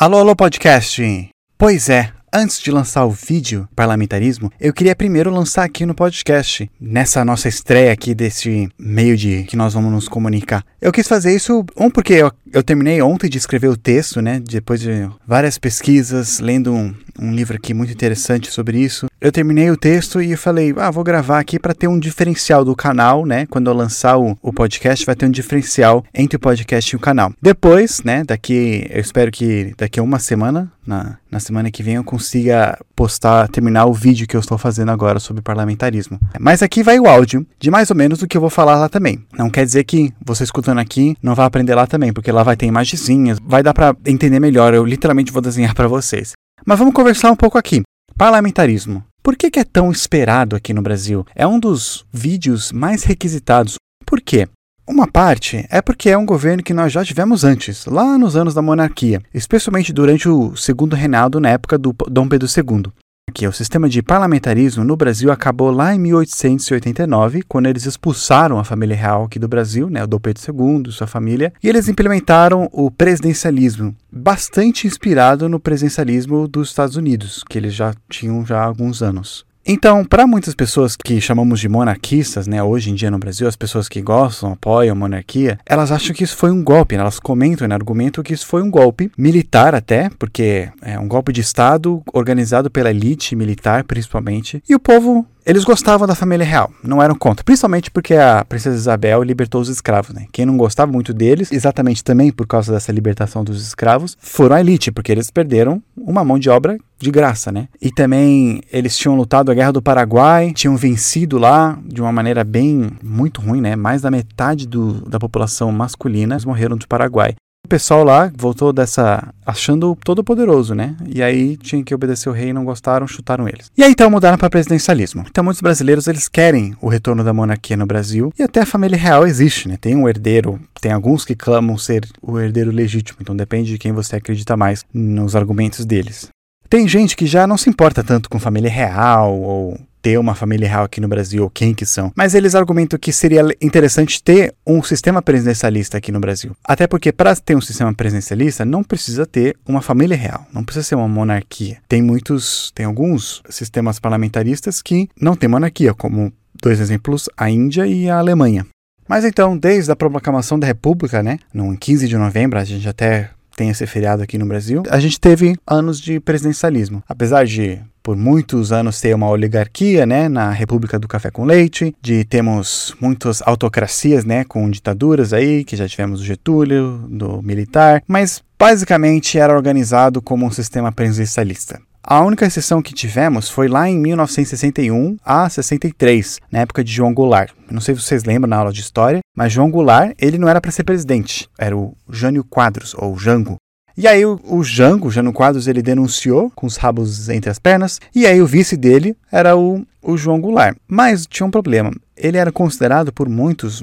Alô, alô, podcast! Pois é, antes de lançar o vídeo Parlamentarismo, eu queria primeiro lançar aqui no podcast, nessa nossa estreia aqui desse meio de que nós vamos nos comunicar. Eu quis fazer isso, um, porque eu, eu terminei ontem de escrever o texto, né? Depois de várias pesquisas, lendo um, um livro aqui muito interessante sobre isso. Eu terminei o texto e falei, ah, vou gravar aqui para ter um diferencial do canal, né? Quando eu lançar o, o podcast, vai ter um diferencial entre o podcast e o canal. Depois, né? Daqui, eu espero que daqui a uma semana, na, na semana que vem, eu consiga postar, terminar o vídeo que eu estou fazendo agora sobre parlamentarismo. Mas aqui vai o áudio de mais ou menos o que eu vou falar lá também. Não quer dizer que você aqui não vai aprender lá também, porque lá vai ter imagenzinhas, vai dar para entender melhor. Eu literalmente vou desenhar para vocês. Mas vamos conversar um pouco aqui. Parlamentarismo. Por que, que, é tão esperado aqui no Brasil? É um dos vídeos mais requisitados. Por quê? Uma parte é porque é um governo que nós já tivemos antes, lá nos anos da monarquia, especialmente durante o segundo reinado na época do Dom Pedro II que o sistema de parlamentarismo no Brasil acabou lá em 1889, quando eles expulsaram a família real aqui do Brasil, né, o Dom Pedro II, sua família, e eles implementaram o presidencialismo, bastante inspirado no presidencialismo dos Estados Unidos, que eles já tinham já há alguns anos. Então, para muitas pessoas que chamamos de monarquistas, né, hoje em dia no Brasil, as pessoas que gostam, apoiam a monarquia, elas acham que isso foi um golpe, né? elas comentam e argumentam que isso foi um golpe militar até, porque é um golpe de Estado organizado pela elite militar, principalmente, e o povo eles gostavam da família real, não eram contra, principalmente porque a princesa Isabel libertou os escravos, né? Quem não gostava muito deles, exatamente também por causa dessa libertação dos escravos, foram a elite, porque eles perderam uma mão de obra de graça, né? E também eles tinham lutado a Guerra do Paraguai, tinham vencido lá de uma maneira bem muito ruim, né? Mais da metade do, da população masculina morreram do Paraguai pessoal lá voltou dessa achando todo poderoso, né? E aí tinha que obedecer o rei, não gostaram, chutaram eles. E aí então mudaram para presidencialismo. Então muitos brasileiros eles querem o retorno da monarquia no Brasil e até a família real existe, né? Tem um herdeiro, tem alguns que clamam ser o herdeiro legítimo, então depende de quem você acredita mais nos argumentos deles. Tem gente que já não se importa tanto com família real ou ter uma família real aqui no Brasil, ou quem que são. Mas eles argumentam que seria interessante ter um sistema presidencialista aqui no Brasil. Até porque para ter um sistema presidencialista não precisa ter uma família real, não precisa ser uma monarquia. Tem muitos, tem alguns sistemas parlamentaristas que não tem monarquia, como dois exemplos, a Índia e a Alemanha. Mas então, desde a proclamação da República, né, no 15 de novembro, a gente até tem esse feriado aqui no Brasil, a gente teve anos de presidencialismo. Apesar de por muitos anos ter uma oligarquia, né, na República do Café com Leite, de temos muitas autocracias, né, com ditaduras aí, que já tivemos o Getúlio, do militar, mas basicamente era organizado como um sistema presidencialista. A única exceção que tivemos foi lá em 1961 a 63, na época de João Goulart. não sei se vocês lembram na aula de história, mas João Goulart, ele não era para ser presidente, era o Jânio Quadros, ou Jango. E aí o, o Jango, Jânio Quadros, ele denunciou com os rabos entre as pernas, e aí o vice dele era o, o João Goulart. Mas tinha um problema, ele era considerado por muitos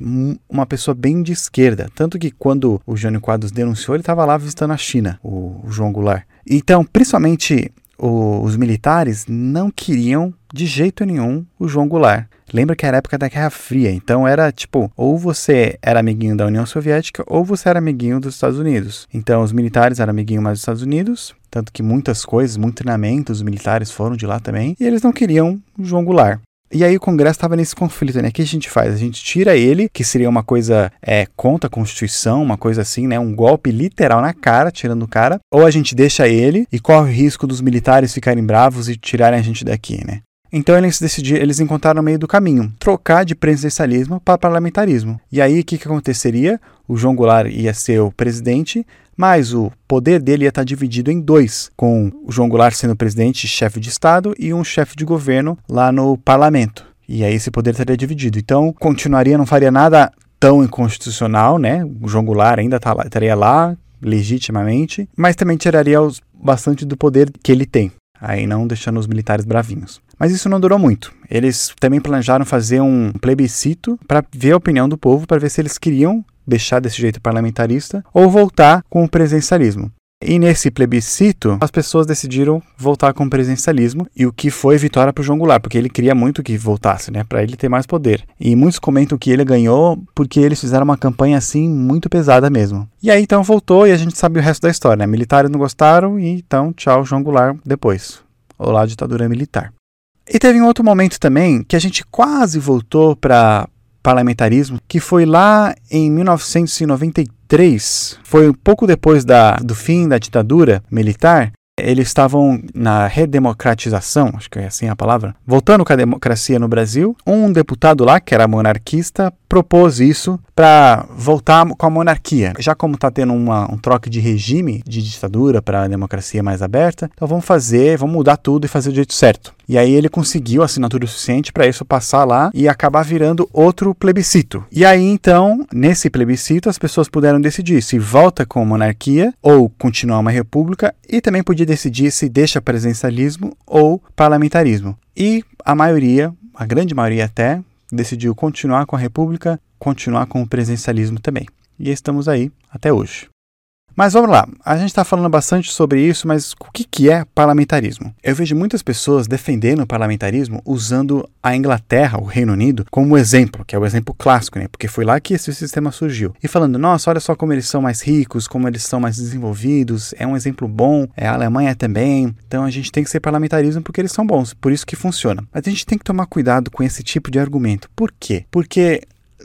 uma pessoa bem de esquerda, tanto que quando o Jânio Quadros denunciou, ele estava lá visitando a China, o, o João Goulart. Então, principalmente o, os militares não queriam de jeito nenhum o João Goulart. Lembra que era época da Guerra Fria, então era tipo, ou você era amiguinho da União Soviética ou você era amiguinho dos Estados Unidos. Então os militares eram amiguinho mais dos Estados Unidos, tanto que muitas coisas, muito treinamento, os militares foram de lá também, e eles não queriam o João Goulart. E aí o Congresso estava nesse conflito, né? O que a gente faz? A gente tira ele, que seria uma coisa é, contra a Constituição, uma coisa assim, né? Um golpe literal na cara, tirando o cara. Ou a gente deixa ele e corre o risco dos militares ficarem bravos e tirarem a gente daqui, né? Então eles decidiram, eles encontraram o meio do caminho, trocar de presidencialismo para parlamentarismo. E aí o que, que aconteceria? O João Goulart ia ser o presidente, mas o poder dele ia estar dividido em dois, com o João Goulart sendo presidente, chefe de Estado, e um chefe de governo lá no parlamento. E aí esse poder estaria dividido. Então continuaria, não faria nada tão inconstitucional, né? O João Goulart ainda tá lá, estaria lá legitimamente, mas também tiraria os, bastante do poder que ele tem aí não deixando os militares bravinhos. Mas isso não durou muito. Eles também planejaram fazer um plebiscito para ver a opinião do povo, para ver se eles queriam deixar desse jeito parlamentarista ou voltar com o presidencialismo. E nesse plebiscito, as pessoas decidiram voltar com o presidencialismo, e o que foi vitória para o João Goulart, porque ele queria muito que voltasse, né, para ele ter mais poder. E muitos comentam que ele ganhou porque eles fizeram uma campanha assim muito pesada mesmo. E aí então voltou e a gente sabe o resto da história, né? Militares não gostaram e então tchau João Goulart depois. Olá ditadura militar. E teve um outro momento também que a gente quase voltou para parlamentarismo, que foi lá em 1993, foi um pouco depois da, do fim da ditadura militar. Eles estavam na redemocratização, acho que é assim a palavra, voltando com a democracia no Brasil. Um deputado lá, que era monarquista, propôs isso para voltar com a monarquia. Já como está tendo uma, um troque de regime de ditadura para a democracia mais aberta, então vamos fazer, vamos mudar tudo e fazer do jeito certo. E aí ele conseguiu assinatura suficiente para isso passar lá e acabar virando outro plebiscito. E aí então, nesse plebiscito, as pessoas puderam decidir se volta com monarquia ou continuar uma república e também podia decidir se deixa presidencialismo ou parlamentarismo. E a maioria, a grande maioria até, decidiu continuar com a República, continuar com o presencialismo também. E estamos aí até hoje. Mas vamos lá, a gente está falando bastante sobre isso, mas o que, que é parlamentarismo? Eu vejo muitas pessoas defendendo o parlamentarismo usando a Inglaterra, o Reino Unido, como exemplo, que é o exemplo clássico, né? Porque foi lá que esse sistema surgiu. E falando, nossa, olha só como eles são mais ricos, como eles são mais desenvolvidos, é um exemplo bom, é a Alemanha também. Então a gente tem que ser parlamentarismo porque eles são bons, por isso que funciona. Mas a gente tem que tomar cuidado com esse tipo de argumento. Por quê? Porque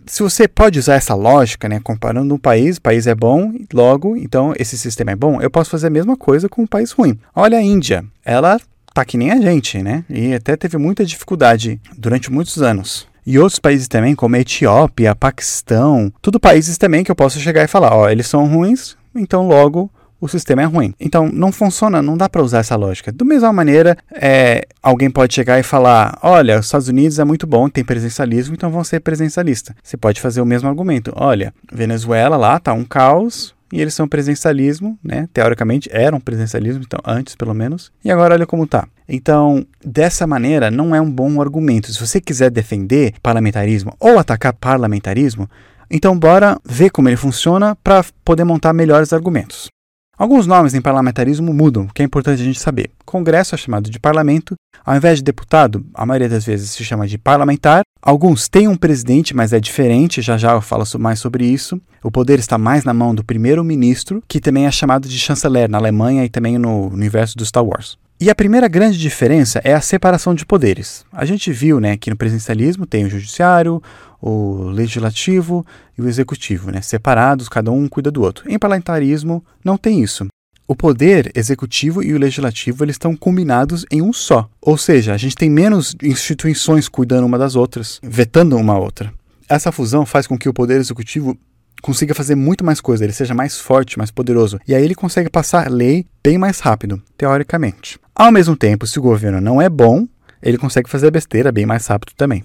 se você pode usar essa lógica, né, comparando um país, o país é bom, logo, então esse sistema é bom, eu posso fazer a mesma coisa com um país ruim. Olha a Índia, ela tá que nem a gente, né? E até teve muita dificuldade durante muitos anos. E outros países também, como a Etiópia, Paquistão, tudo países também que eu posso chegar e falar, ó, eles são ruins, então logo o sistema é ruim. Então, não funciona, não dá para usar essa lógica. Da mesma maneira, é, alguém pode chegar e falar: olha, os Estados Unidos é muito bom, tem presencialismo, então vão ser presencialistas. Você pode fazer o mesmo argumento: olha, Venezuela lá tá um caos, e eles são presencialismo, né? Teoricamente eram presencialismo, então antes pelo menos. E agora olha como tá. Então, dessa maneira, não é um bom argumento. Se você quiser defender parlamentarismo ou atacar parlamentarismo, então bora ver como ele funciona para poder montar melhores argumentos. Alguns nomes em parlamentarismo mudam, o que é importante a gente saber. Congresso é chamado de parlamento, ao invés de deputado, a maioria das vezes se chama de parlamentar. Alguns têm um presidente, mas é diferente, já já eu falo mais sobre isso. O poder está mais na mão do primeiro-ministro, que também é chamado de chanceler na Alemanha e também no universo do Star Wars. E a primeira grande diferença é a separação de poderes. A gente viu né, que no presidencialismo tem o judiciário, o legislativo e o executivo, né, separados, cada um cuida do outro. Em parlamentarismo não tem isso. O poder executivo e o legislativo eles estão combinados em um só. Ou seja, a gente tem menos instituições cuidando uma das outras, vetando uma outra. Essa fusão faz com que o poder executivo consiga fazer muito mais coisa, ele seja mais forte, mais poderoso. E aí ele consegue passar lei bem mais rápido, teoricamente. Ao mesmo tempo, se o governo não é bom, ele consegue fazer besteira bem mais rápido também.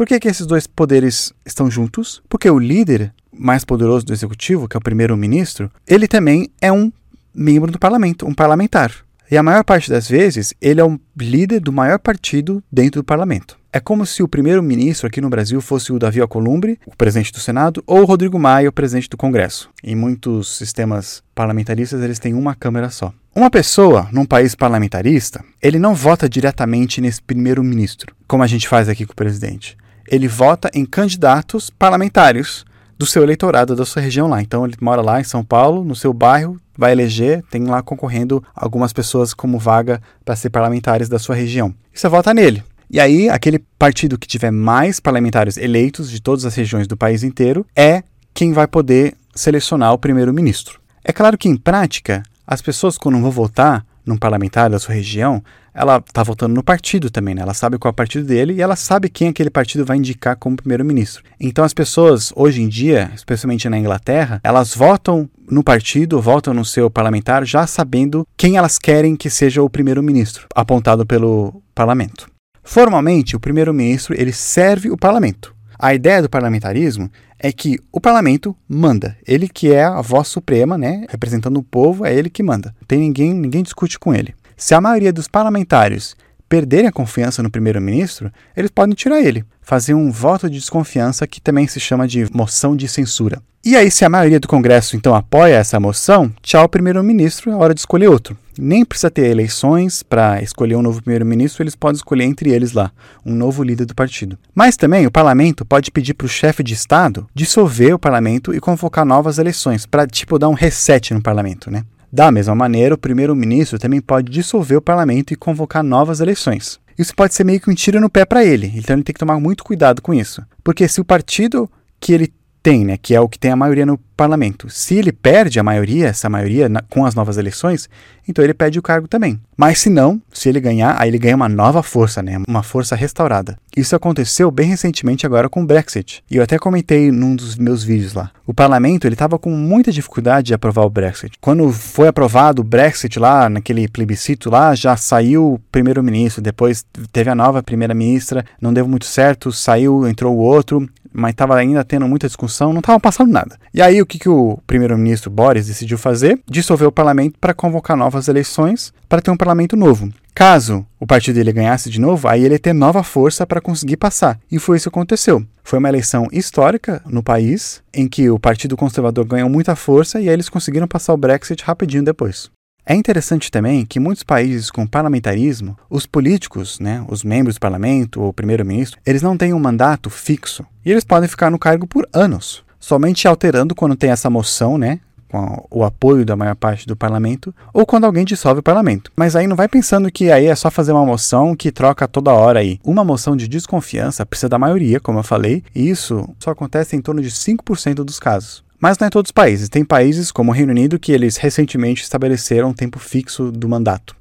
Por que, que esses dois poderes estão juntos? Porque o líder mais poderoso do executivo, que é o primeiro-ministro, ele também é um membro do parlamento, um parlamentar. E a maior parte das vezes, ele é o líder do maior partido dentro do parlamento. É como se o primeiro-ministro aqui no Brasil fosse o Davi Alcolumbre, o presidente do Senado, ou o Rodrigo Maia, o presidente do Congresso. Em muitos sistemas parlamentaristas, eles têm uma câmera só. Uma pessoa, num país parlamentarista, ele não vota diretamente nesse primeiro-ministro, como a gente faz aqui com o presidente. Ele vota em candidatos parlamentares do seu eleitorado, da sua região lá. Então ele mora lá em São Paulo, no seu bairro, vai eleger, tem lá concorrendo algumas pessoas como vaga para ser parlamentares da sua região. E você vota nele. E aí, aquele partido que tiver mais parlamentares eleitos de todas as regiões do país inteiro é quem vai poder selecionar o primeiro-ministro. É claro que, em prática, as pessoas, quando vão votar num parlamentar da sua região, ela está votando no partido também, né? Ela sabe qual é o partido dele e ela sabe quem aquele partido vai indicar como primeiro-ministro. Então as pessoas, hoje em dia, especialmente na Inglaterra, elas votam no partido, votam no seu parlamentar, já sabendo quem elas querem que seja o primeiro-ministro, apontado pelo parlamento. Formalmente, o primeiro-ministro ele serve o parlamento. A ideia do parlamentarismo é que o parlamento manda. Ele que é a voz suprema, né, representando o povo, é ele que manda. Tem ninguém, ninguém discute com ele. Se a maioria dos parlamentares perderem a confiança no primeiro-ministro, eles podem tirar ele, fazer um voto de desconfiança que também se chama de moção de censura. E aí, se a maioria do Congresso então apoia essa moção, tchau primeiro-ministro, é hora de escolher outro. Nem precisa ter eleições para escolher um novo primeiro-ministro, eles podem escolher entre eles lá, um novo líder do partido. Mas também o parlamento pode pedir para o chefe de Estado dissolver o parlamento e convocar novas eleições, para tipo dar um reset no parlamento, né? Da mesma maneira, o primeiro-ministro também pode dissolver o parlamento e convocar novas eleições. Isso pode ser meio que um tiro no pé para ele, então ele tem que tomar muito cuidado com isso. Porque se o partido que ele tem, né, que é o que tem a maioria no parlamento. Se ele perde a maioria, essa maioria na, com as novas eleições, então ele perde o cargo também. Mas se não, se ele ganhar, aí ele ganha uma nova força, né, uma força restaurada. Isso aconteceu bem recentemente agora com o Brexit. E eu até comentei num dos meus vídeos lá. O parlamento ele estava com muita dificuldade de aprovar o Brexit. Quando foi aprovado o Brexit lá, naquele plebiscito lá, já saiu o primeiro-ministro, depois teve a nova primeira-ministra, não deu muito certo, saiu, entrou o outro, mas estava ainda tendo muita discussão, não estava passando nada. E aí o que, que o primeiro-ministro Boris decidiu fazer? Dissolver o parlamento para convocar novas eleições para ter um parlamento novo. Caso o partido dele ganhasse de novo, aí ele ia ter nova força para conseguir passar. E foi isso que aconteceu. Foi uma eleição histórica no país, em que o Partido Conservador ganhou muita força e aí eles conseguiram passar o Brexit rapidinho depois. É interessante também que muitos países com parlamentarismo, os políticos, né, os membros do parlamento ou primeiro-ministro, eles não têm um mandato fixo e eles podem ficar no cargo por anos, somente alterando quando tem essa moção, né, com o apoio da maior parte do parlamento, ou quando alguém dissolve o parlamento. Mas aí não vai pensando que aí é só fazer uma moção que troca toda hora aí. Uma moção de desconfiança precisa da maioria, como eu falei, e isso só acontece em torno de 5% dos casos. Mas não é todos os países. Tem países como o Reino Unido que eles recentemente estabeleceram um tempo fixo do mandato.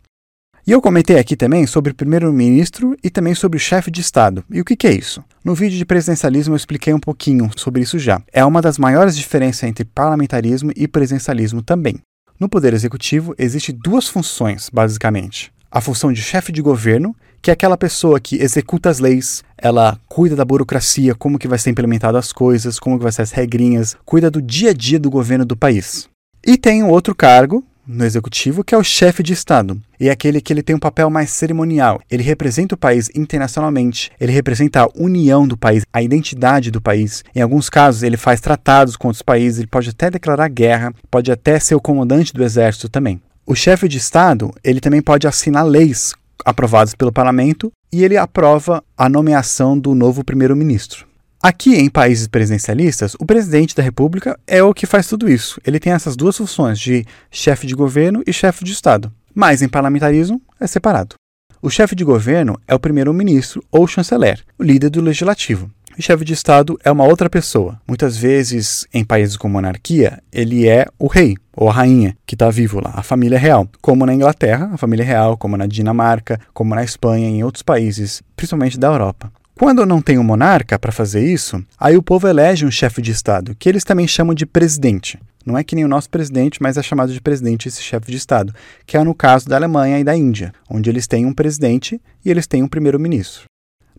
E eu comentei aqui também sobre primeiro-ministro e também sobre o chefe de Estado. E o que, que, é isso? No vídeo de presidencialismo eu expliquei um pouquinho sobre isso já. É uma das maiores diferenças entre parlamentarismo e presidencialismo também. No Poder Executivo existe duas funções, basicamente. A função de chefe de governo, que é aquela pessoa que executa as leis, ela cuida da burocracia, como que vai ser implementado as coisas, como que vai ser as regrinhas, cuida do dia a dia do governo do país. E tem um outro cargo no executivo que é o chefe de estado. E é aquele que ele tem um papel mais cerimonial. Ele representa o país internacionalmente, ele representa a união do país, a identidade do país. Em alguns casos, ele faz tratados com outros países, ele pode até declarar guerra, pode até ser o comandante do exército também. O chefe de Estado, ele também pode assinar leis aprovadas pelo parlamento e ele aprova a nomeação do novo primeiro-ministro. Aqui em países presidencialistas, o presidente da república é o que faz tudo isso. Ele tem essas duas funções de chefe de governo e chefe de Estado. Mas em parlamentarismo é separado. O chefe de governo é o primeiro-ministro ou chanceler, o líder do legislativo. O chefe de Estado é uma outra pessoa. Muitas vezes, em países com monarquia, ele é o rei ou a rainha que está vivo lá, a família real. Como na Inglaterra, a família real, como na Dinamarca, como na Espanha e em outros países, principalmente da Europa. Quando não tem um monarca para fazer isso, aí o povo elege um chefe de Estado, que eles também chamam de presidente. Não é que nem o nosso presidente, mas é chamado de presidente esse chefe de Estado, que é no caso da Alemanha e da Índia, onde eles têm um presidente e eles têm um primeiro-ministro.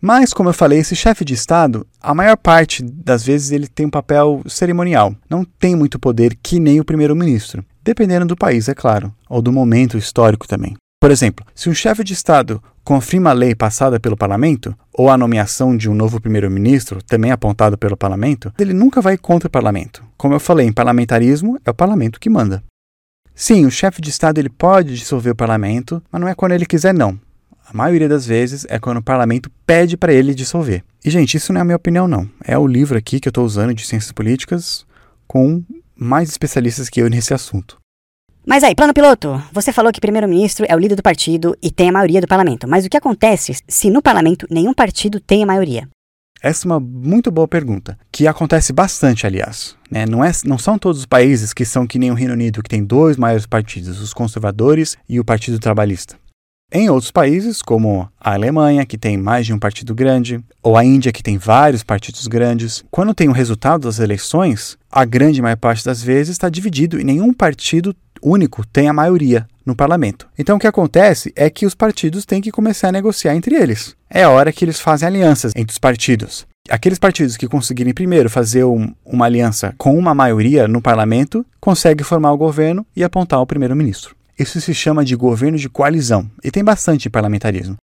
Mas, como eu falei, esse chefe de Estado, a maior parte das vezes ele tem um papel cerimonial, não tem muito poder que nem o primeiro-ministro, dependendo do país, é claro, ou do momento histórico também. Por exemplo, se um chefe de Estado confirma a lei passada pelo parlamento, ou a nomeação de um novo primeiro-ministro, também apontado pelo parlamento, ele nunca vai contra o parlamento. Como eu falei, em parlamentarismo é o parlamento que manda. Sim, o chefe de Estado ele pode dissolver o parlamento, mas não é quando ele quiser, não. A maioria das vezes é quando o parlamento pede para ele dissolver. E, gente, isso não é a minha opinião, não. É o livro aqui que eu estou usando de ciências políticas com mais especialistas que eu nesse assunto. Mas aí, plano piloto, você falou que primeiro-ministro é o líder do partido e tem a maioria do parlamento. Mas o que acontece se no parlamento nenhum partido tem a maioria? Essa é uma muito boa pergunta, que acontece bastante, aliás. Né? Não, é, não são todos os países que são que nem o Reino Unido, que tem dois maiores partidos, os conservadores e o Partido Trabalhista. Em outros países, como a Alemanha, que tem mais de um partido grande, ou a Índia, que tem vários partidos grandes, quando tem o resultado das eleições, a grande maior parte das vezes está dividido e nenhum partido único tem a maioria no parlamento. Então o que acontece é que os partidos têm que começar a negociar entre eles. É a hora que eles fazem alianças entre os partidos. Aqueles partidos que conseguirem primeiro fazer um, uma aliança com uma maioria no parlamento conseguem formar o governo e apontar o primeiro-ministro. Isso se chama de governo de coalizão e tem bastante parlamentarismo.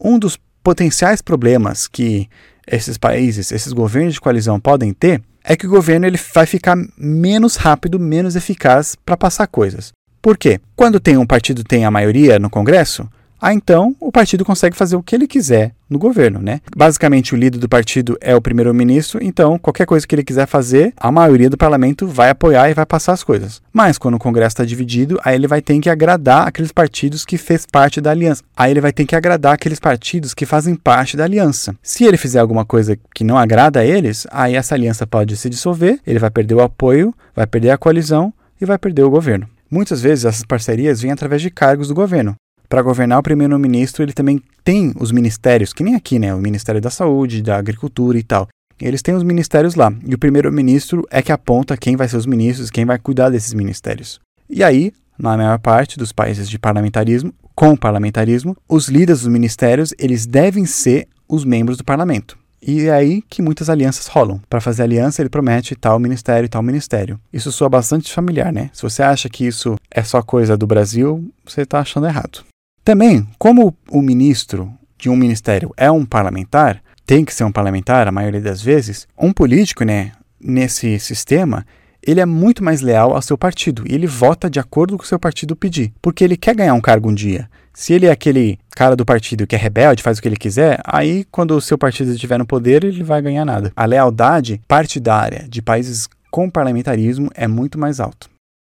Um dos potenciais problemas que esses países, esses governos de coalizão podem ter é que o governo ele vai ficar menos rápido, menos eficaz para passar coisas. Por quê? Quando tem um partido tem a maioria no Congresso, ah, então o partido consegue fazer o que ele quiser no governo, né? Basicamente, o líder do partido é o primeiro-ministro, então qualquer coisa que ele quiser fazer, a maioria do parlamento vai apoiar e vai passar as coisas. Mas quando o Congresso está dividido, aí ele vai ter que agradar aqueles partidos que fez parte da aliança. Aí ele vai ter que agradar aqueles partidos que fazem parte da aliança. Se ele fizer alguma coisa que não agrada a eles, aí essa aliança pode se dissolver, ele vai perder o apoio, vai perder a coalizão e vai perder o governo. Muitas vezes essas parcerias vêm através de cargos do governo para governar o primeiro-ministro, ele também tem os ministérios, que nem aqui, né? O Ministério da Saúde, da Agricultura e tal. Eles têm os ministérios lá. E o primeiro-ministro é que aponta quem vai ser os ministros, quem vai cuidar desses ministérios. E aí, na maior parte dos países de parlamentarismo, com parlamentarismo, os líderes dos ministérios, eles devem ser os membros do parlamento. E é aí que muitas alianças rolam. Para fazer aliança, ele promete tal ministério e tal ministério. Isso soa bastante familiar, né? Se você acha que isso é só coisa do Brasil, você está achando errado. Também, como o ministro de um ministério é um parlamentar, tem que ser um parlamentar a maioria das vezes, um político, né, nesse sistema, ele é muito mais leal ao seu partido e ele vota de acordo com o seu partido pedir, porque ele quer ganhar um cargo um dia. Se ele é aquele cara do partido que é rebelde, faz o que ele quiser, aí quando o seu partido estiver no poder, ele vai ganhar nada. A lealdade partidária de países com parlamentarismo é muito mais alta.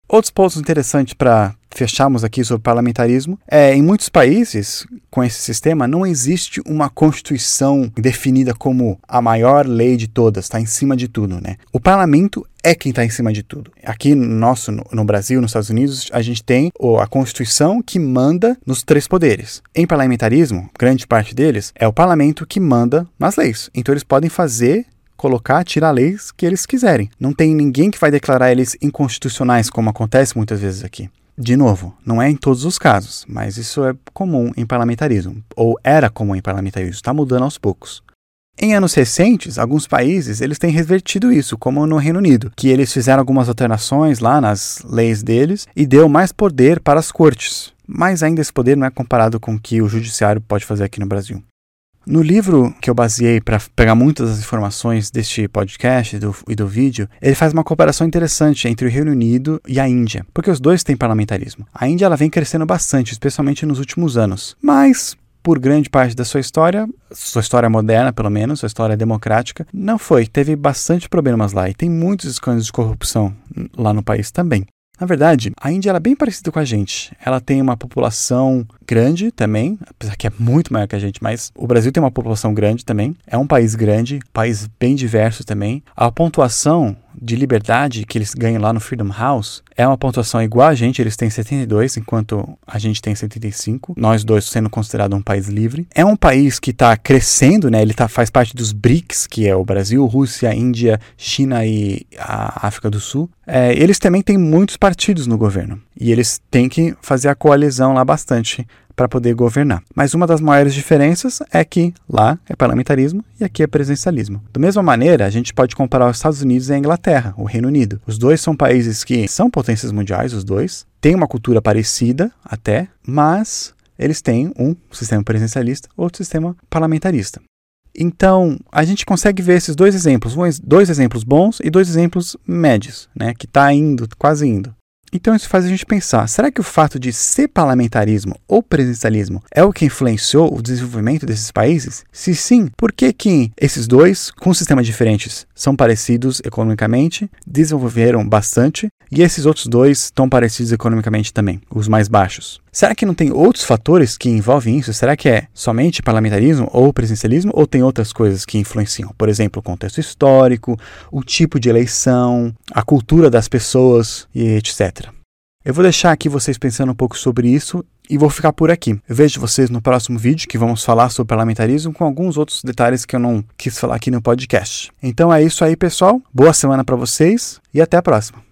Outros pontos interessantes para fecharmos aqui sobre parlamentarismo é em muitos países com esse sistema não existe uma constituição definida como a maior lei de todas, está em cima de tudo, né? O parlamento é quem está em cima de tudo. Aqui no nosso, no, no, Brasil, nos Estados Unidos, a gente tem a Constituição que manda nos três poderes. Em parlamentarismo, grande parte deles é o parlamento que manda nas leis. Então eles podem fazer colocar, tirar leis que eles quiserem. Não tem ninguém que vai declarar eles inconstitucionais, como acontece muitas vezes aqui. De novo, não é em todos os casos, mas isso é comum em parlamentarismo, ou era comum em parlamentarismo, está mudando aos poucos. Em anos recentes, alguns países eles têm revertido isso, como no Reino Unido, que eles fizeram algumas alterações lá nas leis deles e deu mais poder para as cortes. Mas ainda esse poder não é comparado com o que o judiciário pode fazer aqui no Brasil. No livro que eu baseei para pegar muitas das informações deste podcast e do, e do vídeo, ele faz uma comparação interessante entre o Reino Unido e a Índia, porque os dois têm parlamentarismo. A Índia ela vem crescendo bastante, especialmente nos últimos anos, mas por grande parte da sua história, sua história moderna pelo menos, sua história democrática, não foi. Teve bastante problemas lá e tem muitos escândalos de corrupção lá no país também. Na verdade, a Índia é bem parecida com a gente. Ela tem uma população grande também, apesar que é muito maior que a gente, mas o Brasil tem uma população grande também. É um país grande, país bem diverso também. A pontuação de liberdade que eles ganham lá no Freedom House é uma pontuação igual a gente, eles têm 72, enquanto a gente tem 75, nós dois sendo considerado um país livre. É um país que está crescendo, né? Ele tá, faz parte dos BRICS, que é o Brasil, Rússia, Índia, China e a África do Sul. É, eles também têm muitos partidos no governo e eles têm que fazer a coalizão lá bastante para poder governar. Mas uma das maiores diferenças é que lá é parlamentarismo e aqui é presidencialismo. Da mesma maneira, a gente pode comparar os Estados Unidos e a Inglaterra, o Reino Unido. Os dois são países que são potências mundiais, os dois, têm uma cultura parecida até, mas eles têm um sistema presidencialista, outro sistema parlamentarista. Então, a gente consegue ver esses dois exemplos, dois exemplos bons e dois exemplos médios, né, que está indo, quase indo. Então isso faz a gente pensar: será que o fato de ser parlamentarismo ou presidencialismo é o que influenciou o desenvolvimento desses países? Se sim, por que, que esses dois, com sistemas diferentes, são parecidos economicamente, desenvolveram bastante, e esses outros dois estão parecidos economicamente também, os mais baixos? Será que não tem outros fatores que envolvem isso? Será que é somente parlamentarismo ou presidencialismo ou tem outras coisas que influenciam? Por exemplo, o contexto histórico, o tipo de eleição, a cultura das pessoas e etc. Eu vou deixar aqui vocês pensando um pouco sobre isso e vou ficar por aqui. Eu vejo vocês no próximo vídeo que vamos falar sobre parlamentarismo com alguns outros detalhes que eu não quis falar aqui no podcast. Então é isso aí, pessoal. Boa semana para vocês e até a próxima.